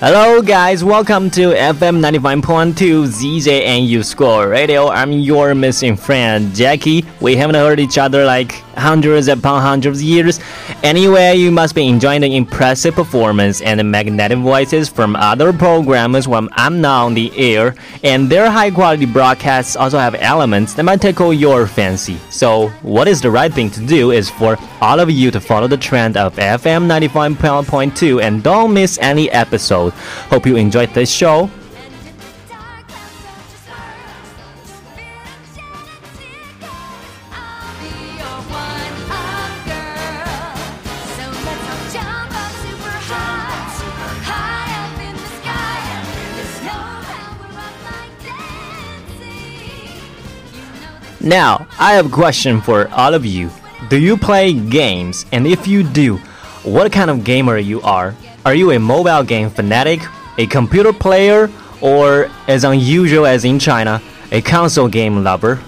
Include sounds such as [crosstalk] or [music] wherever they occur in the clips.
Hello, guys. Welcome to FM 95.2 ZJ and U Score Radio. I'm your missing friend, Jackie. We haven't heard each other like hundreds upon hundreds of years. Anyway, you must be enjoying the impressive performance and the magnetic voices from other programmers when I'm not on the air. And their high quality broadcasts also have elements that might tickle your fancy. So, what is the right thing to do is for all of you to follow the trend of FM 95.2 and don't miss any episode. Hope you enjoyed this show. Now, I have a question for all of you. Do you play games? And if you do, what kind of gamer you are? Are you a mobile game fanatic, a computer player, or as unusual as in China, a console game lover?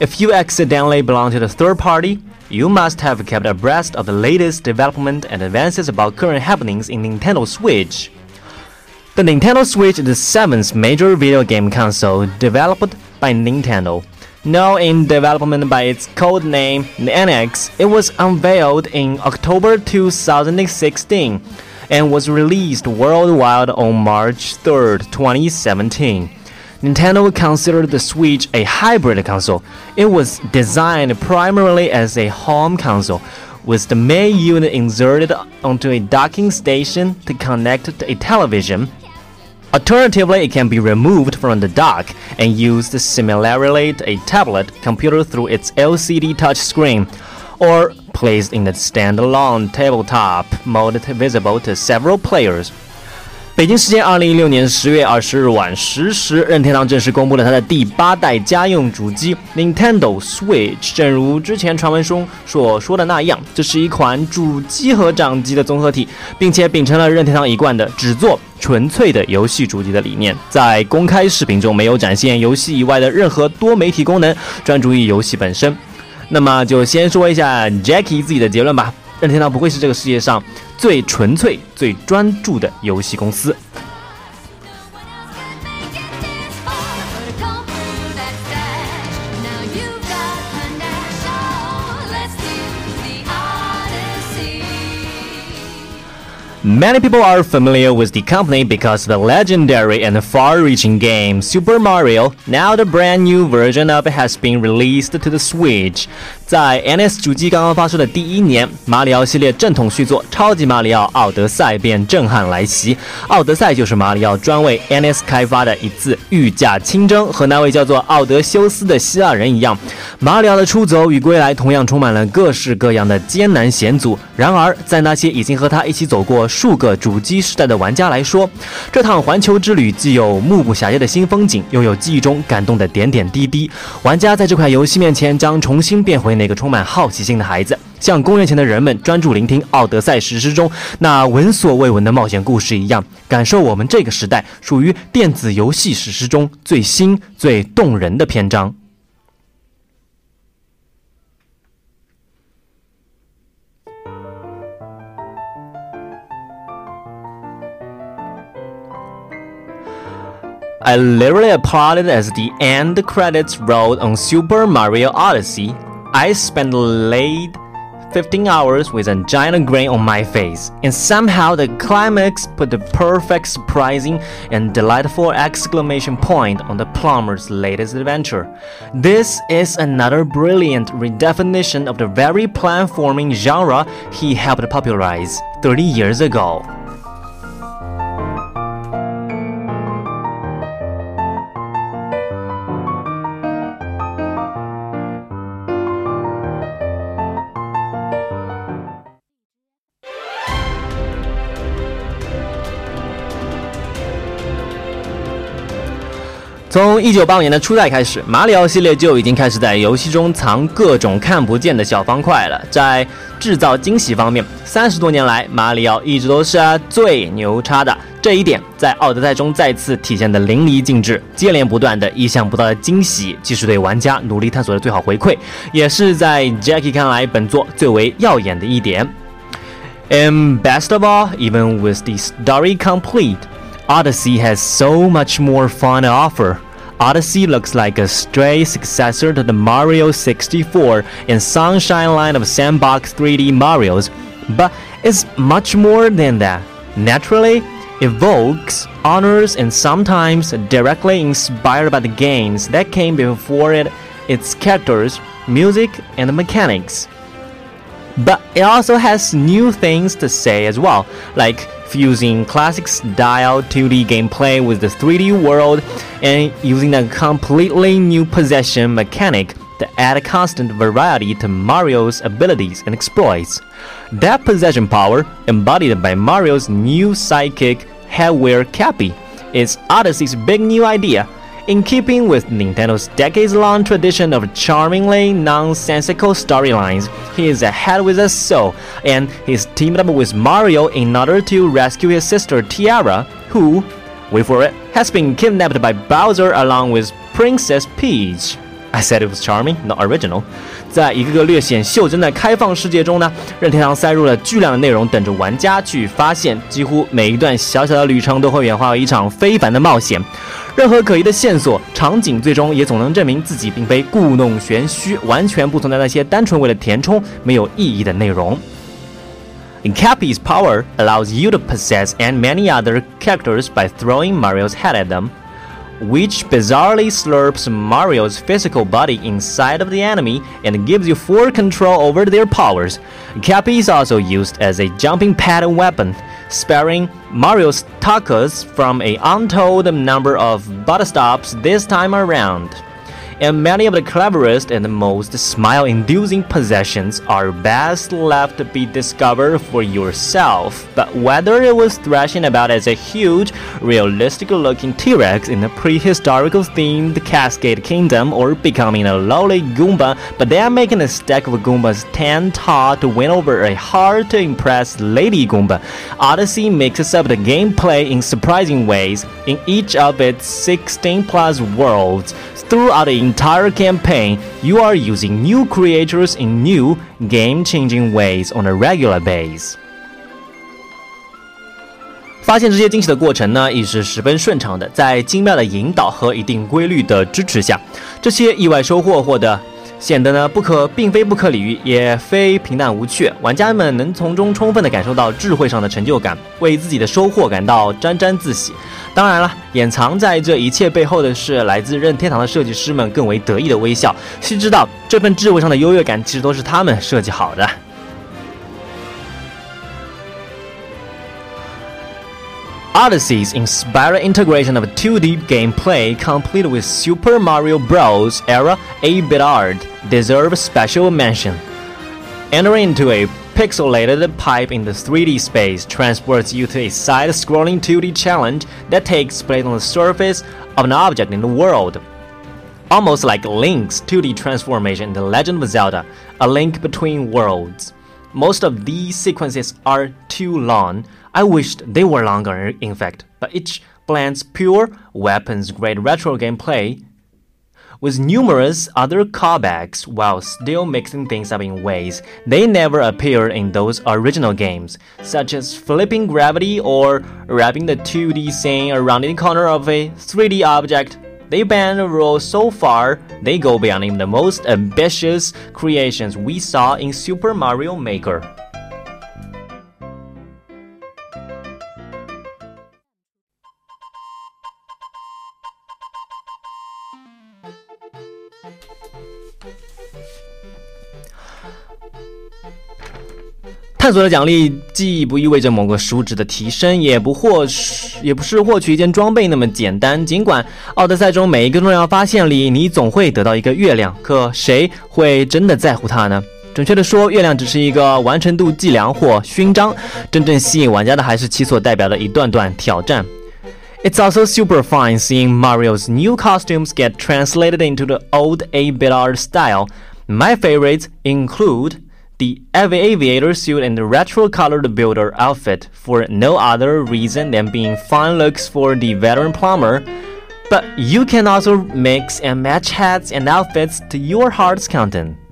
If you accidentally belong to the third party, you must have kept abreast of the latest development and advances about current happenings in Nintendo Switch. The Nintendo Switch is the seventh major video game console developed by Nintendo. Now in development by its code name NX, it was unveiled in October 2016 and was released worldwide on March 3, 2017. Nintendo considered the Switch a hybrid console. It was designed primarily as a home console, with the main unit inserted onto a docking station to connect to a television. Alternatively, it can be removed from the dock and used similarly to a tablet computer through its LCD touchscreen or placed in the standalone tabletop mode visible to several players. 北京时间二零一六年十月二十日晚十时，任天堂正式公布了它的第八代家用主机 Nintendo Switch。正如之前传闻中所说的那样，这是一款主机和掌机的综合体，并且秉承了任天堂一贯的只做纯粹的游戏主机的理念。在公开视频中，没有展现游戏以外的任何多媒体功能，专注于游戏本身。那么就先说一下 Jackie 自己的结论吧。任天堂不会是这个世界上最纯粹、最专注的游戏公司。Many people are familiar with the company because of the legendary and far-reaching game Super Mario. Now the brand new version of it has been released to the Switch. 在 NS 主机刚刚发售的第一年，马里奥系列正统续作《超级马里奥奥德赛》便震撼来袭。奥德赛就是马里奥专为 NS 开发的一次御驾亲征，和那位叫做奥德修斯的希腊人一样，马里奥的出走与归来同样充满了各式各样的艰难险阻。然而，在那些已经和他一起走过数个主机时代的玩家来说，这趟环球之旅既有目不暇接的新风景，又有记忆中感动的点点滴滴。玩家在这款游戏面前将重新变回。那个充满好奇心的孩子，像公元前的人们专注聆听《奥德赛》史诗中那闻所未闻的冒险故事一样，感受我们这个时代属于电子游戏史诗中最新、最动人的篇章。I literally applauded as the end credits rolled on Super Mario Odyssey. I spent late 15 hours with a giant grin on my face, and somehow the climax put the perfect surprising and delightful exclamation point on the plumber's latest adventure. This is another brilliant redefinition of the very platforming genre he helped popularize 30 years ago. 从一九八五年的初代开始，马里奥系列就已经开始在游戏中藏各种看不见的小方块了。在制造惊喜方面，三十多年来，马里奥一直都是最牛叉的。这一点在奥德赛中再次体现的淋漓尽致。接连不断的意想不到的惊喜，既是对玩家努力探索的最好回馈，也是在 Jackie 看来本作最为耀眼的一点。And best of all, even with the story complete, Odyssey has so much more fun to offer. Odyssey looks like a stray successor to the Mario 64 and Sunshine line of sandbox 3D Marios, but it's much more than that. Naturally, evokes, honors, and sometimes directly inspired by the games that came before it, its characters, music, and mechanics. But it also has new things to say as well, like fusing classic style 2D gameplay with the 3D world and using a completely new possession mechanic to add a constant variety to Mario's abilities and exploits. That possession power, embodied by Mario's new sidekick Headwear Cappy, is Odyssey's big new idea in keeping with Nintendo's decades long tradition of charmingly nonsensical storylines, he is a head with a soul, and he's teamed up with Mario in order to rescue his sister Tiara, who, wait for it, has been kidnapped by Bowser along with Princess Peach. I said it was charming, not original. 在一个个略显袖珍的开放世界中呢，任天堂塞入了巨量的内容，等着玩家去发现。几乎每一段小小的旅程都会演化为一场非凡的冒险。任何可疑的线索、场景，最终也总能证明自己并非故弄玄虚，完全不存在那些单纯为了填充没有意义的内容。In Cappy's power allows you to possess and many other characters by throwing Mario's head at them. Which bizarrely slurps Mario's physical body inside of the enemy and gives you full control over their powers. Cappy is also used as a jumping pad weapon, sparing Mario's tacos from a untold number of butt stops this time around and many of the cleverest and most smile-inducing possessions are best left to be discovered for yourself. But whether it was thrashing about as a huge, realistic-looking T-Rex in a prehistorical-themed Cascade Kingdom, or becoming a lowly Goomba, but then making a stack of Goombas 10 tall to win over a hard-to-impress Lady Goomba, Odyssey mixes up the gameplay in surprising ways in each of its 16-plus worlds. Throughout the entire campaign, you are using new creators in new, game-changing ways on a regular basis 发现这些惊喜的过程呢，也是十分顺畅的。在精妙的引导和一定规律的支持下，这些意外收获获得显得呢不可，并非不可理喻，也非平淡无趣。玩家们能从中充分的感受到智慧上的成就感，为自己的收获感到沾沾自喜。当然了，掩藏在这一切背后的是来自任天堂的设计师们更为得意的微笑。须知道，这份智慧上的优越感其实都是他们设计好的。Odyssey's inspired integration of 2D gameplay, complete with Super Mario Bros. era 8-bit art, deserves special mention. Entering into a pixelated pipe in the 3D space transports you to a side-scrolling 2D challenge that takes place on the surface of an object in the world. Almost like Link's 2D transformation in The Legend of Zelda, a link between worlds. Most of these sequences are too long. I wished they were longer, in fact, but each blends pure weapons grade retro gameplay with numerous other callbacks while still mixing things up in ways they never appeared in those original games, such as flipping gravity or wrapping the 2D scene around the corner of a 3D object. They bend the rules so far, they go beyond even the most ambitious creations we saw in Super Mario Maker. 探索的奖励既不意味着某个数值的提升，也不获，也不是获取一件装备那么简单。尽管奥德赛中每一个重要发现里，你总会得到一个月亮，可谁会真的在乎它呢？准确的说，月亮只是一个完成度计量或勋章，真正吸引玩家的还是其所代表的一段段挑战。It's also super fun seeing Mario's new costumes get translated into the old 8-bit art style. My favorites include the aviator suit and the retro colored builder outfit for no other reason than being fun looks for the veteran plumber. But you can also mix and match hats and outfits to your heart's content. [laughs]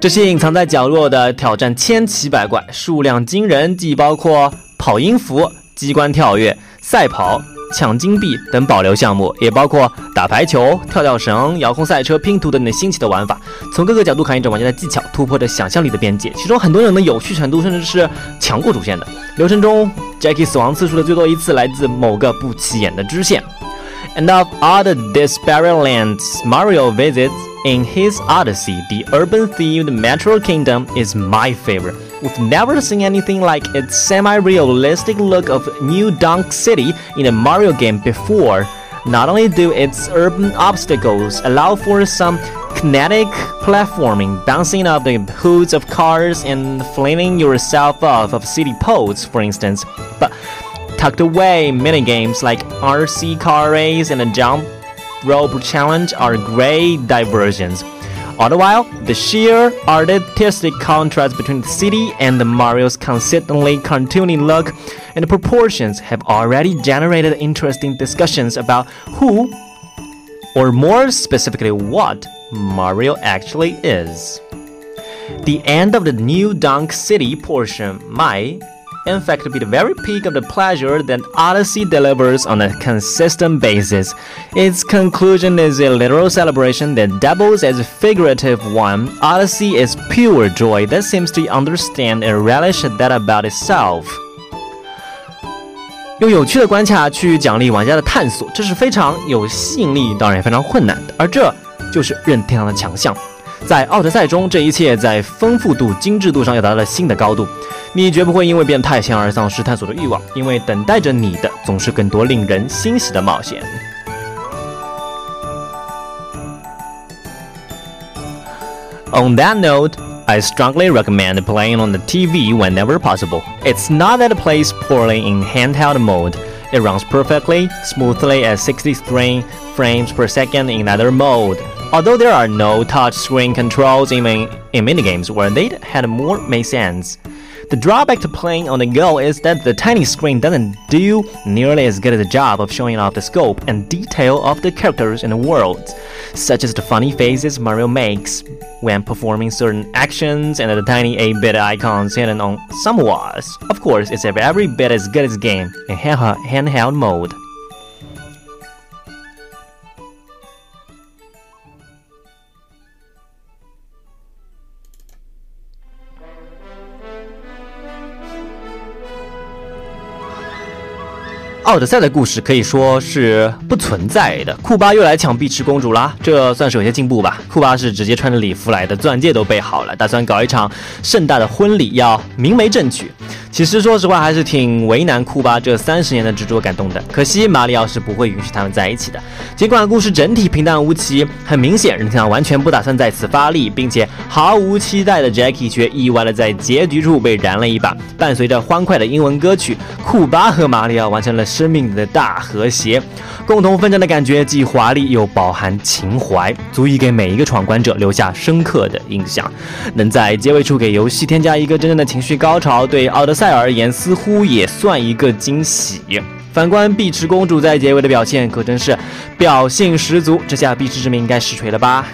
这些隐藏在角落的挑战千奇百怪，数量惊人，既包括跑音符、机关跳跃、赛跑、 抢金币等保留项目，也包括打排球、跳跳绳、遥控赛车、拼图等等新奇的玩法。从各个角度考验着玩家的技巧，突破着想象力的边界。其中很多人的有趣程度甚至是强过主线的。流程中，Jackie 死亡次数的最多一次来自某个不起眼的支线。And of all the disparate lands Mario visits in his Odyssey, the urban-themed Metro Kingdom is my favorite. We've never seen anything like its semi-realistic look of New Donk City in a Mario game before. Not only do its urban obstacles allow for some kinetic platforming, bouncing off the hoods of cars and flinging yourself off of city poles, for instance, but tucked away minigames like RC car race and a jump rope challenge are great diversions. All the while, the sheer artistic contrast between the city and the Mario's consistently cartoony look and proportions have already generated interesting discussions about who, or more specifically what, Mario actually is. The end of the New Donk City portion might in fact be the very peak of the pleasure that Odyssey delivers on a consistent basis. Its conclusion is a literal celebration that doubles as a figurative one. Odyssey is pure joy that seems to understand and relish that about itself. 用有趣的关卡去奖励玩家的探索，这是非常有吸引力，当然也非常困难的。而这就是任天堂的强项。 在奥德赛中，这一切在丰富度、精致度上又达到了新的高度。你绝不会因为变太强而丧失探索的欲望，因为等待着你的总是更多令人欣喜的冒险。On that note, I strongly recommend playing on the TV whenever possible. It's not that it plays poorly in handheld mode. It runs perfectly, smoothly at 63 frames per second in either mode. Although there are no touchscreen controls even in minigames where they had more made sense. The drawback to playing on the go is that the tiny screen doesn't do nearly as good a job of showing off the scope and detail of the characters in the worlds, such as the funny faces Mario makes when performing certain actions and the tiny 8-bit icons hidden on some walls. Of course, it's every bit as good as game in handheld mode. 奥德赛的故事可以说是不存在的。库巴又来抢碧池公主啦，这算是有些进步吧。库巴是直接穿着礼服来的，钻戒都备好了，打算搞一场盛大的婚礼，要明媒正娶。其实说实话，还是挺为难库巴这三十年的执着感动的。可惜马里奥是不会允许他们在一起的。尽管故事整体平淡无奇，很明显任天堂完全不打算在此发力，并且毫无期待的 Jackie 却意外的在结局处被燃了一把。伴随着欢快的英文歌曲，库巴和马里奥完成了。生命的大和谐，共同奋战的感觉既华丽又饱含情怀，足以给每一个闯关者留下深刻的印象。能在结尾处给游戏添加一个真正的情绪高潮，对奥德赛而言似乎也算一个惊喜。反观碧池公主在结尾的表现，可真是表现十足，这下碧池之名应该实锤了吧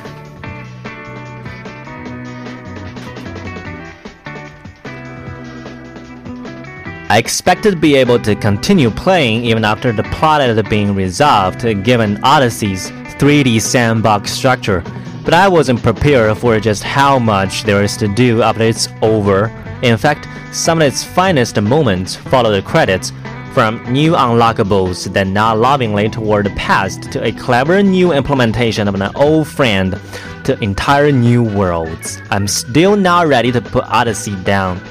？I expected to be able to continue playing even after the plot had been resolved given Odyssey's 3D sandbox structure, but I wasn't prepared for just how much there is to do after it's over. In fact, some of its finest moments follow the credits, from new unlockables that nod lovingly toward the past to a clever new implementation of an old friend to entire new worlds. I'm still not ready to put Odyssey down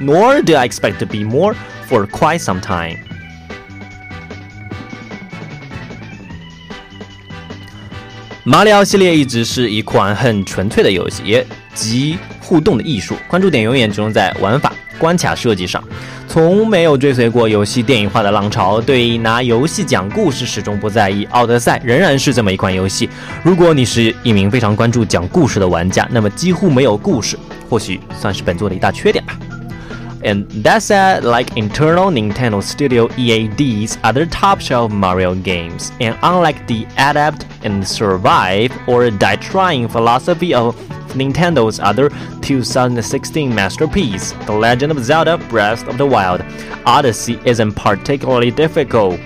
nor do I expect to be more for quite some time. 马里奥系列一直是一款很纯粹的游戏，也集互动的艺术。关注点永远集中在玩法、关卡设计上，从没有追随过游戏电影化的浪潮。对拿游戏讲故事始终不在意，《奥德赛》仍然是这么一款游戏。如果你是一名非常关注讲故事的玩家，那么几乎没有故事，或许算是本作的一大缺点吧。And that said, like internal Nintendo Studio EPD's other top shelf Mario games, and unlike the adapt and survive or die trying philosophy of Nintendo's other 2016 masterpiece, The Legend of Zelda Breath of the Wild, Odyssey isn't particularly difficult.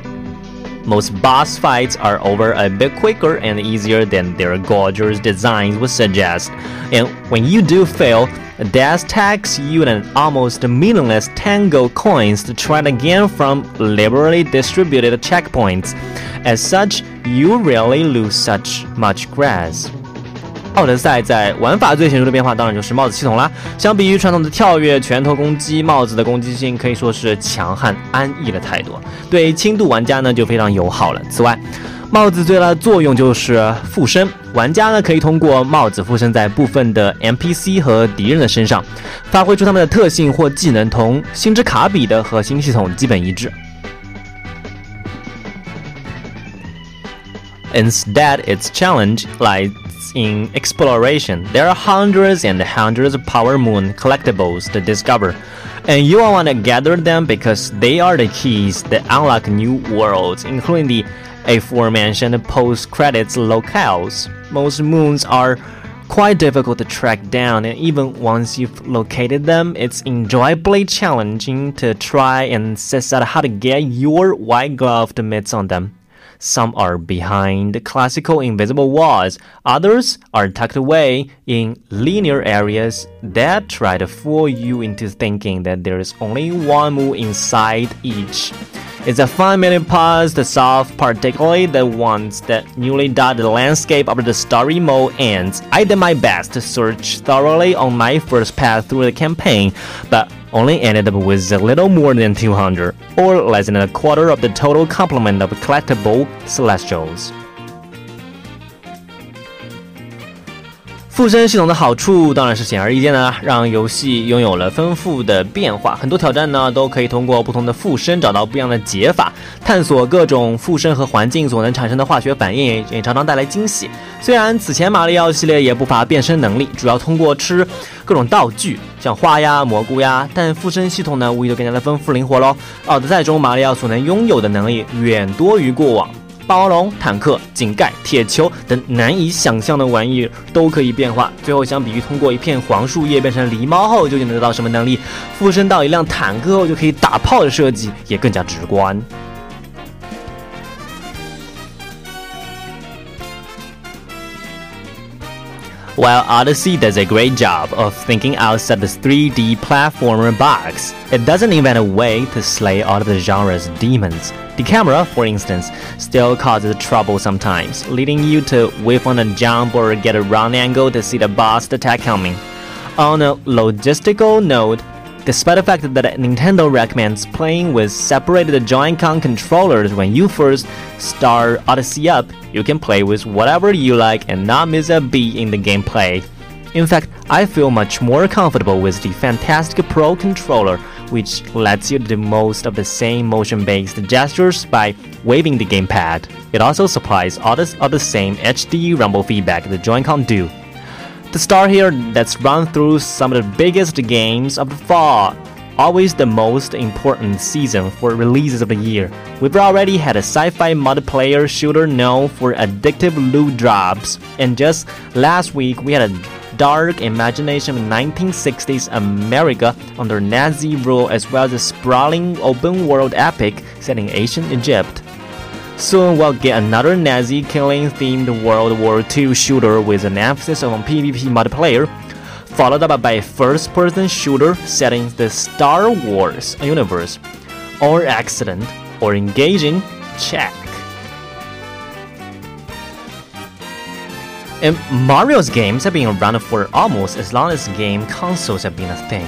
Most boss fights are over a bit quicker and easier than their gorgeous designs would suggest. And when you do fail, Death tax you an almost meaningless 10 gold coins to try again from liberally distributed checkpoints. As such, you rarely lose such much grass. 奥德赛在玩法最显著的变化，当然就是帽子系统啦。相比于传统的跳跃、拳头攻击，帽子的攻击性可以说是强悍、安逸了太多，对轻度玩家呢就非常友好了。此外，帽子最大的作用就是附身，玩家呢可以通过帽子附身在部分的 NPC 和敌人的身上，发挥出他们的特性或技能，同星之卡比的核心系统基本一致。Instead, its challenge lies in exploration. There are hundreds and hundreds of Power Moon collectibles to discover, and you will want to gather them because they are the keys that unlock new worlds, including the aforementioned post credits locales. Most moons are quite difficult to track down, and even once you've located them, it's enjoyably challenging to try and suss out how to get your white gloved mitts on them. Some are behind classical invisible walls, others are tucked away in linear areas that try to fool you into thinking that there is only one move inside each. It's a fun minute puzzle to solve, particularly the ones that newly dot the landscape after the story mode ends. I did my best to search thoroughly on my first pass through the campaign, but only ended up with a little more than 200, or less than a quarter of the total complement of collectible celestials. 附身系统的好处当然是显而易见的啦，让游戏拥有了丰富的变化。很多挑战呢都可以通过不同的附身找到不一样的解法，探索各种附身和环境所能产生的化学反应，也常常带来惊喜。虽然此前马里奥系列也不乏变身能力，主要通过吃各种道具，像花呀、蘑菇呀，但附身系统呢无疑就更加的丰富灵活喽。奥德赛中马里奥所能拥有的能力远多于过往。霸王龙、坦克、井盖、铁球等难以想象的玩意都可以变化。最后，相比于通过一片黄树叶变成狸猫后究竟能得到什么能力，附身到一辆坦克后就可以打炮的设计也更加直观。While Odyssey does a great job of thinking outside the 3D platformer box, it doesn't invent a way to slay all of the genre's demons. The camera, for instance, still causes trouble sometimes, leading you to whiff on a jump or get a wrong angle to see the boss attack coming. On a logistical note, Despite the fact that Nintendo recommends playing with separated Joy-Con controllers when you first start Odyssey up, you can play with whatever you like and not miss a beat in the gameplay. In fact, I feel much more comfortable with the Fantastic Pro controller, which lets you do most of the same motion-based gestures by waving the gamepad. It also supplies all all the same HD rumble feedback the Joy-Con do. To start here, let's run through some of the biggest games of the fall. Always the most important season for releases of the year. We've already had a sci-fi multiplayer shooter known for addictive loot drops, and just last week we had a dark imagination of 1960s America under Nazi rule as well as a sprawling open world epic set in ancient Egypt. Soon we'll get another Nazi killing themed World War II shooter with an emphasis on PvP multiplayer, followed up by a first person shooter set in the Star Wars universe. Or accident, or engaging, check. And Mario's games have been around for almost as long as game consoles have been a thing.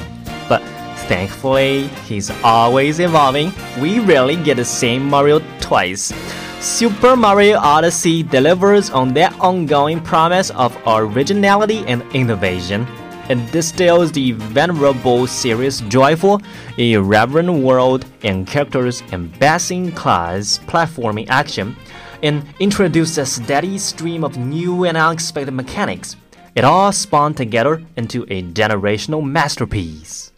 But thankfully, he's always evolving. We rarely get the same Mario twice. Super Mario Odyssey delivers on that ongoing promise of originality and innovation. It distills the venerable series' joyful, irreverent world and characters and best-in-class platforming action, and introduces a steady stream of new and unexpected mechanics. It all spawned together into a generational masterpiece.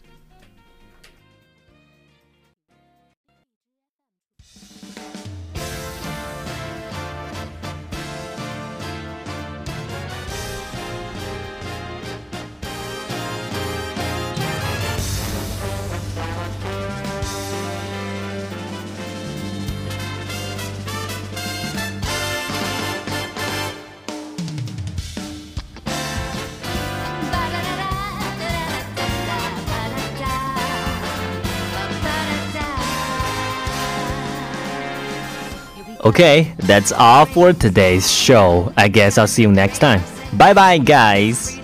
Okay, that's all for today's show. I guess I'll see you next time. Bye bye, guys.